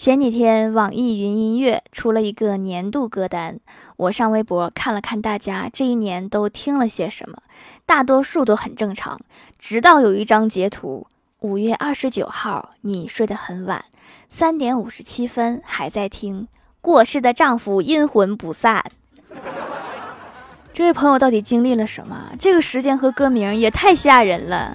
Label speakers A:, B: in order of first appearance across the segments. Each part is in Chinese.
A: 前几天，网易云音乐出了一个年度歌单，我上微博看了看大家这一年都听了些什么，大多数都很正常。直到有一张截图：五月二十九号，你睡得很晚，三点五十七分还在听《过世的丈夫阴魂不散》。这位朋友到底经历了什么？这个时间和歌名也太吓人了。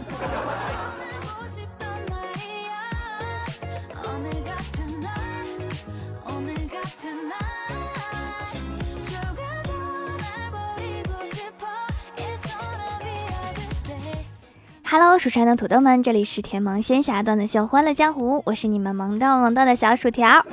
A: Hello，蜀山的土豆们，这里是甜萌仙侠段的秀欢乐江湖，我是你们萌豆萌豆的小薯条。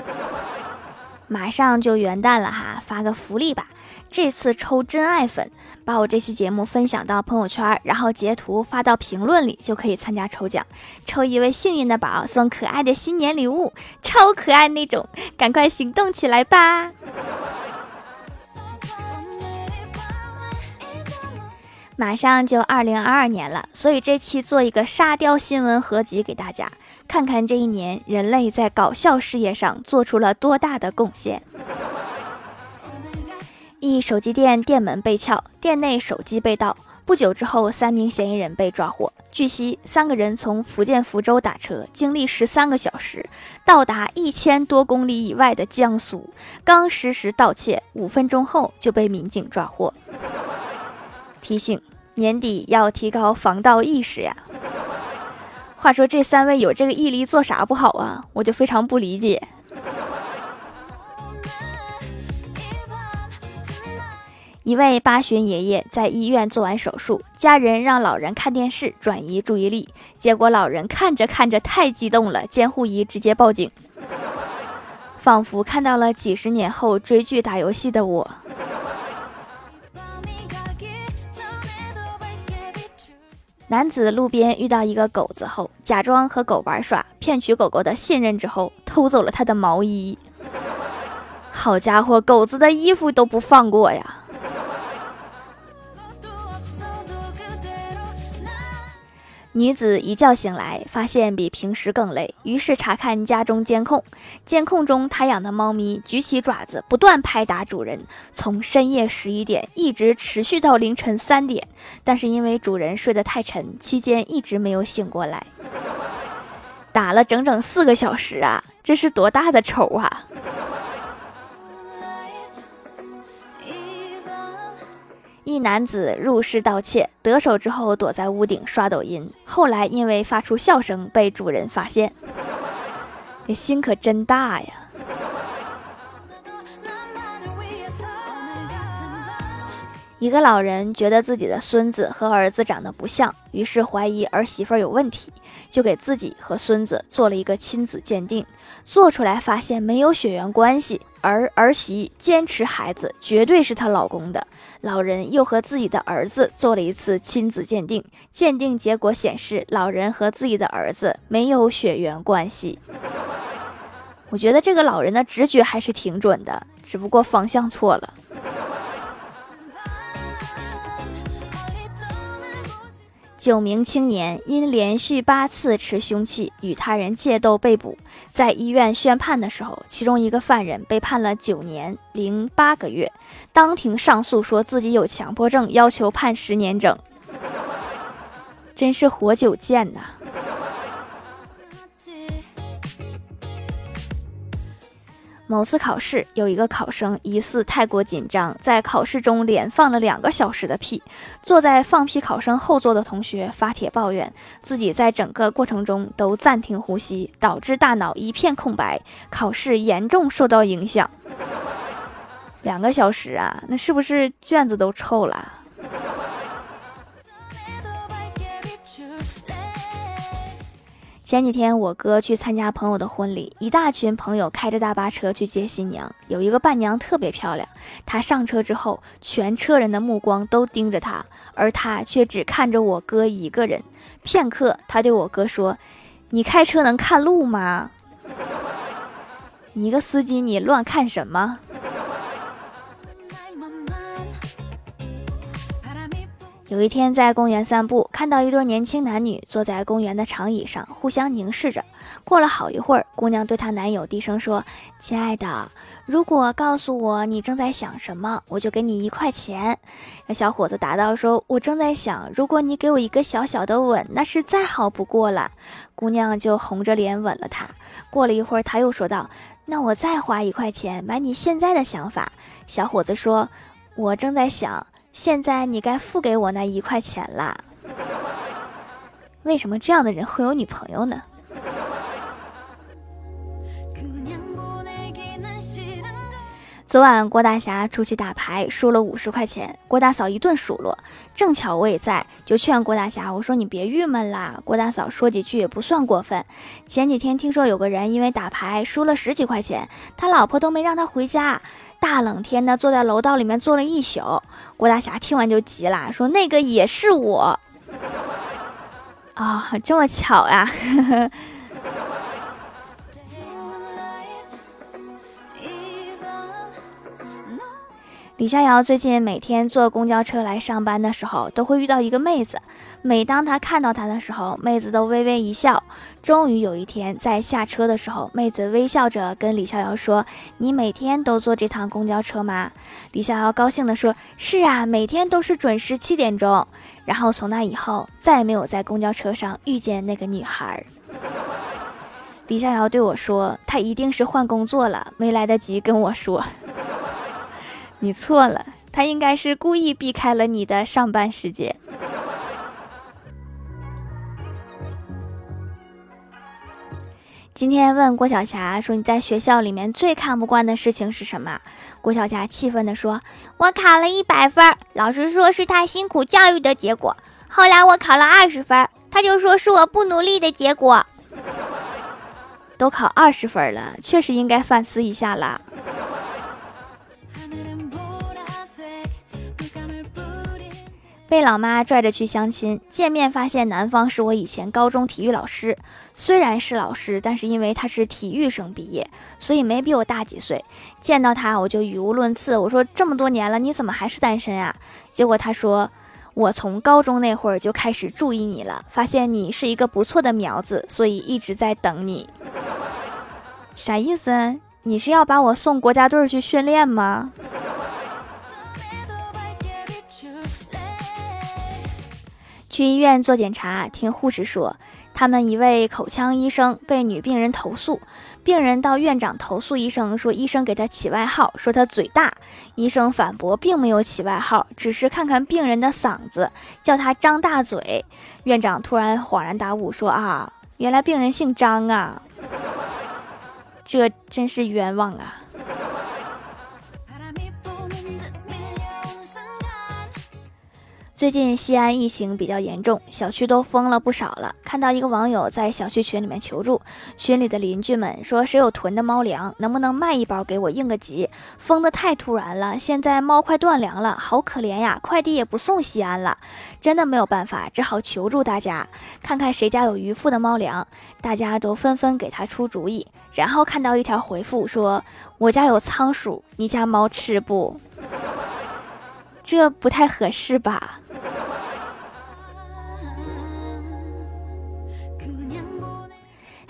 A: 马上就元旦了哈，发个福利吧！这次抽真爱粉，把我这期节目分享到朋友圈，然后截图发到评论里，就可以参加抽奖，抽一位幸运的宝，送可爱的新年礼物，超可爱那种，赶快行动起来吧！马上就二零二二年了，所以这期做一个沙雕新闻合集给大家，看看这一年人类在搞笑事业上做出了多大的贡献。一手机店店门被撬，店内手机被盗，不久之后，三名嫌疑人被抓获。据悉，三个人从福建福州打车，经历十三个小时，到达一千多公里以外的江苏，刚实施盗窃，五分钟后就被民警抓获。提醒：年底要提高防盗意识呀。话说这三位有这个毅力做啥不好啊？我就非常不理解。一位八旬爷爷在医院做完手术，家人让老人看电视转移注意力，结果老人看着看着太激动了，监护仪直接报警，仿佛看到了几十年后追剧打游戏的我。男子路边遇到一个狗子后，假装和狗玩耍，骗取狗狗的信任之后，偷走了他的毛衣。好家伙，狗子的衣服都不放过呀！女子一觉醒来，发现比平时更累，于是查看家中监控。监控中，她养的猫咪举起爪子，不断拍打主人，从深夜十一点一直持续到凌晨三点。但是因为主人睡得太沉，期间一直没有醒过来，打了整整四个小时啊！这是多大的仇啊！一男子入室盗窃，得手之后躲在屋顶刷抖音，后来因为发出笑声被主人发现。你心可真大呀！一个老人觉得自己的孙子和儿子长得不像，于是怀疑儿媳妇有问题，就给自己和孙子做了一个亲子鉴定，做出来发现没有血缘关系，而儿媳坚持孩子绝对是她老公的。老人又和自己的儿子做了一次亲子鉴定，鉴定结果显示老人和自己的儿子没有血缘关系。我觉得这个老人的直觉还是挺准的，只不过方向错了。九名青年因连续八次持凶器与他人械斗被捕，在医院宣判的时候，其中一个犯人被判了九年零八个月，当庭上诉说自己有强迫症，要求判十年整。真是活久见呐！某次考试，有一个考生疑似太过紧张，在考试中连放了两个小时的屁。坐在放屁考生后座的同学发帖抱怨，自己在整个过程中都暂停呼吸，导致大脑一片空白，考试严重受到影响。两个小时啊，那是不是卷子都臭了？前几天我哥去参加朋友的婚礼，一大群朋友开着大巴车去接新娘。有一个伴娘特别漂亮，她上车之后，全车人的目光都盯着她，而她却只看着我哥一个人。片刻，她对我哥说：“你开车能看路吗？你一个司机，你乱看什么？”有一天在公园散步，看到一对年轻男女坐在公园的长椅上，互相凝视着。过了好一会儿，姑娘对她男友低声说：“亲爱的，如果告诉我你正在想什么，我就给你一块钱。”小伙子答道：“说我正在想，如果你给我一个小小的吻，那是再好不过了。”姑娘就红着脸吻了他。过了一会儿，他又说道：“那我再花一块钱买你现在的想法。”小伙子说：“我正在想，现在你该付给我那一块钱啦。”为什么这样的人会有女朋友呢？昨晚郭大侠出去打牌，输了五十块钱，郭大嫂一顿数落。正巧我也在，就劝郭大侠，我说你别郁闷啦。郭大嫂说几句也不算过分。前几天听说有个人因为打牌输了十几块钱，他老婆都没让他回家，大冷天的坐在楼道里面坐了一宿。郭大侠听完就急了，说那个也是我。啊，这么巧呀！李逍遥最近每天坐公交车来上班的时候，都会遇到一个妹子。每当他看到她的时候，妹子都微微一笑。终于有一天，在下车的时候，妹子微笑着跟李逍遥说：“你每天都坐这趟公交车吗？”李逍遥高兴地说：“是啊，每天都是准时七点钟。”然后从那以后，再也没有在公交车上遇见那个女孩。李逍遥对我说：“他一定是换工作了，没来得及跟我说。” 你错了，他应该是故意避开了你的上班时间。今天问郭晓霞说：“你在学校里面最看不惯的事情是什么？”郭晓霞气愤地说：“我考了一百分，老师说是他辛苦教育的结果。后来我考了二十分，他就说是我不努力的结果。都考二十分了，确实应该反思一下了。”被老妈拽着去相亲，见面发现男方是我以前高中体育老师。虽然是老师，但是因为他是体育生毕业，所以没比我大几岁。见到他我就语无伦次，我说这么多年了，你怎么还是单身啊？结果他说，我从高中那会儿就开始注意你了，发现你是一个不错的苗子，所以一直在等你。啥意思？你是要把我送国家队去训练吗？去医院做检查，听护士说，他们一位口腔医生被女病人投诉，病人到院长投诉医生，说医生给他起外号，说他嘴大。医生反驳，并没有起外号，只是看看病人的嗓子，叫他张大嘴。院长突然恍然大悟，说啊，原来病人姓张啊，这真是冤枉啊。最近西安疫情比较严重，小区都封了不少了。看到一个网友在小区群里面求助，群里的邻居们说：“谁有囤的猫粮，能不能卖一包给我应个急？封的太突然了，现在猫快断粮了，好可怜呀！快递也不送西安了，真的没有办法，只好求助大家，看看谁家有余富的猫粮。”大家都纷纷给他出主意，然后看到一条回复说：“我家有仓鼠，你家猫吃不？”这不太合适吧？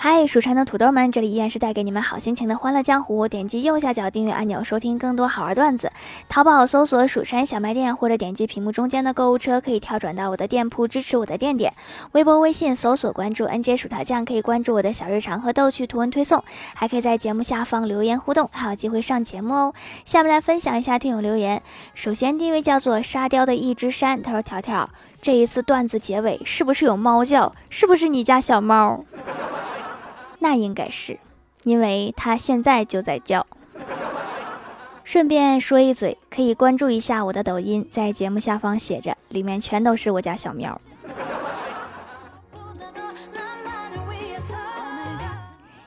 A: 嗨，蜀山的土豆们，这里依然是带给你们好心情的欢乐江湖。点击右下角订阅按钮，收听更多好玩段子。淘宝搜索“蜀山小卖店”，或者点击屏幕中间的购物车，可以跳转到我的店铺，支持我的店点。微博、微信搜索关注 “nj 薯条酱”，可以关注我的小日常和逗趣图文推送，还可以在节目下方留言互动，还有机会上节目哦。下面来分享一下听友留言。首先第一位叫做沙雕的一只山，他说：“条条，这一次段子结尾是不是有猫叫？是不是你家小猫？” 那应该是，因为它现在就在叫。顺便说一嘴，可以关注一下我的抖音，在节目下方写着，里面全都是我家小喵。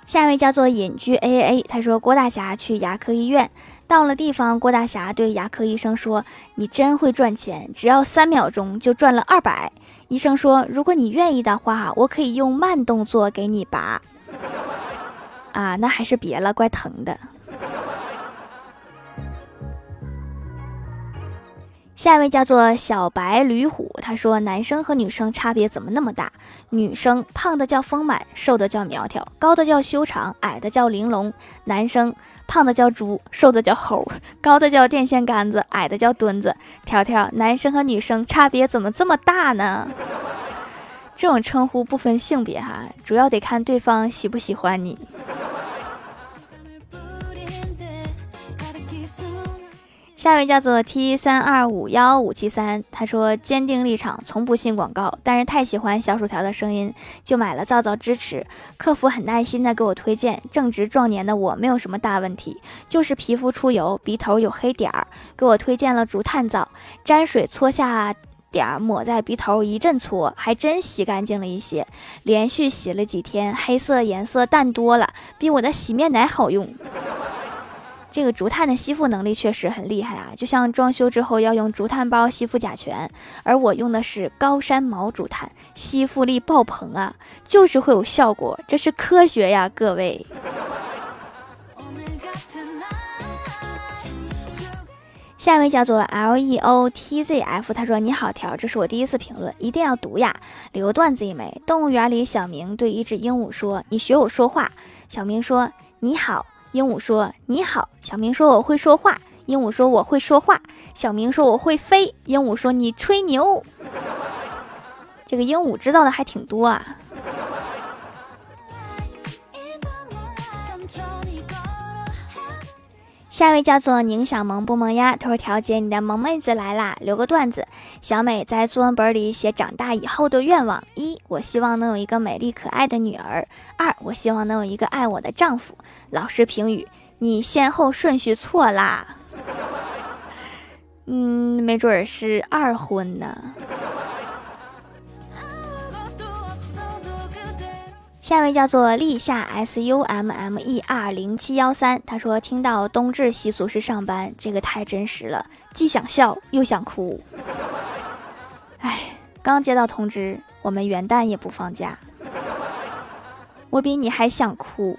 A: 下一位叫做隐居 A A，他说郭大侠去牙科医院，到了地方，郭大侠对牙科医生说：“你真会赚钱，只要三秒钟就赚了二百。”医生说：“如果你愿意的话，我可以用慢动作给你拔。” 啊，那还是别了，怪疼的。下一位叫做小白驴虎，他说：“男生和女生差别怎么那么大？女生胖的叫丰满，瘦的叫苗条，高的叫修长，矮的叫玲珑。男生胖的叫猪，瘦的叫猴，高的叫电线杆子，矮的叫墩子。条条，男生和女生差别怎么这么大呢？这种称呼不分性别哈，主要得看对方喜不喜欢你。”下一位叫做 T 三二五幺五七三，他说坚定立场，从不信广告，但是太喜欢小薯条的声音，就买了皂皂支持。客服很耐心的给我推荐，正值壮年的我没有什么大问题，就是皮肤出油，鼻头有黑点儿，给我推荐了竹炭皂，沾水搓下点儿，抹在鼻头一阵搓，还真洗干净了一些。连续洗了几天，黑色颜色淡多了，比我的洗面奶好用。这个竹炭的吸附能力确实很厉害啊，就像装修之后要用竹炭包吸附甲醛，而我用的是高山毛竹炭，吸附力爆棚啊，就是会有效果，这是科学呀，各位。下一位叫做 L E O T Z F，他说：“你好条，这是我第一次评论，一定要读呀，留段子一枚。动物园里，小明对一只鹦鹉说：‘你学我说话。’小明说：‘你好。’鹦鹉说：“你好。”小明说：“我会说话。”鹦鹉说：“我会说话。”小明说：“我会飞。”鹦鹉说：“你吹牛。”这个鹦鹉知道的还挺多啊。下一位叫做宁小萌不萌呀，他说：“调节你的萌妹子来啦，留个段子。小美在作文本里写长大以后的愿望：一，我希望能有一个美丽可爱的女儿；二，我希望能有一个爱我的丈夫。老师评语：你先后顺序错啦。嗯，没准儿是二婚呢。”下一位叫做立夏 S U M M E R 零七幺三，他说听到冬至习俗是上班，这个太真实了，既想笑又想哭。哎，刚接到通知，我们元旦也不放假，我比你还想哭。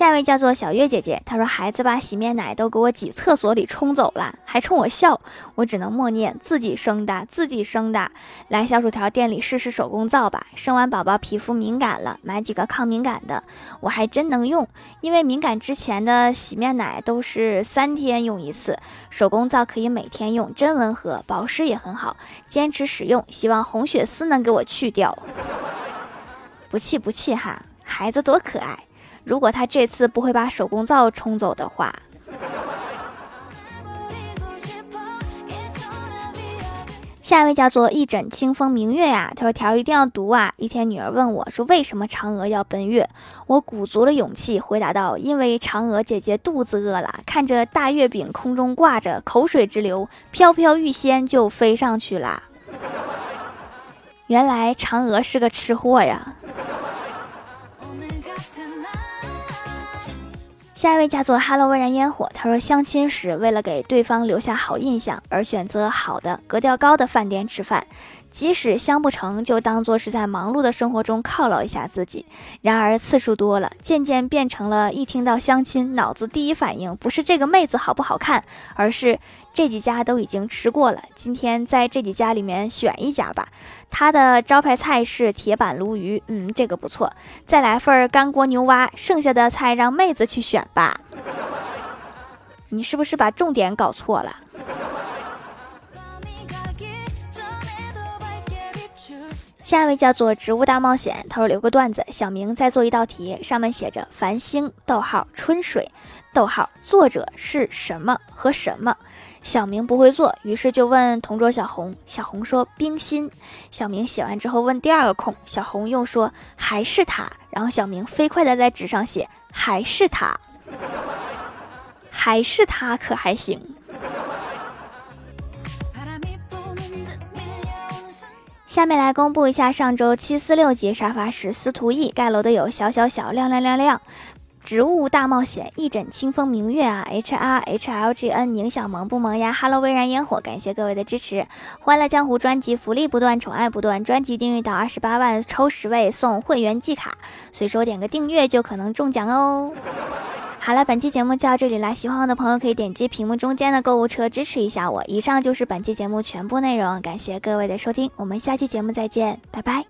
A: 下一位叫做小月姐姐，她说孩子把洗面奶都给我挤厕所里冲走了，还冲我笑，我只能默念自己生的，自己生的。来小薯条店里试试手工皂吧，生完宝宝皮肤敏感了，买几个抗敏感的，我还真能用，因为敏感之前的洗面奶都是三天用一次，手工皂可以每天用，真温和，保湿也很好，坚持使用，希望红血丝能给我去掉。不气不气哈，孩子多可爱。如果他这次不会把手工皂冲走的话，下一位叫做一枕清风明月呀，他说条一定要读啊。一天女儿问我说为什么嫦娥要奔月，我鼓足了勇气回答道：因为嫦娥姐姐肚子饿了，看着大月饼空中挂着，口水直流，飘飘欲仙就飞上去了。原来嫦娥是个吃货呀。下一位叫做 Hello 微燃烟火，他说相亲时为了给对方留下好印象而选择好的格调高的饭店吃饭。即使相不成就，当做是在忙碌的生活中犒劳一下自己。然而次数多了，渐渐变成了一听到相亲，脑子第一反应不是这个妹子好不好看，而是这几家都已经吃过了，今天在这几家里面选一家吧。他的招牌菜是铁板鲈鱼，嗯，这个不错。再来份干锅牛蛙，剩下的菜让妹子去选吧。你是不是把重点搞错了？下一位叫做植物大冒险，他说留个段子：小明在做一道题，上面写着繁星，逗号春水，逗号作者是什么和什么。小明不会做，于是就问同桌小红，小红说冰心。小明写完之后问第二个空，小红又说还是他。然后小明飞快的在纸上写还是他，还是他可还行。下面来公布一下上周七四六级沙发时司徒毅盖楼的有小小小亮亮亮亮，植物大冒险一枕清风明月啊，H R H L G N 宁小萌不萌呀，Hello 微燃烟火，感谢各位的支持，欢乐江湖专辑福利不断，宠爱不断，专辑订阅到二十八万抽十位送会员季卡，随手点个订阅就可能中奖哦。好了，本期节目就到这里啦，喜欢我的朋友可以点击屏幕中间的购物车支持一下我。以上就是本期节目全部内容，感谢各位的收听，我们下期节目再见，拜拜。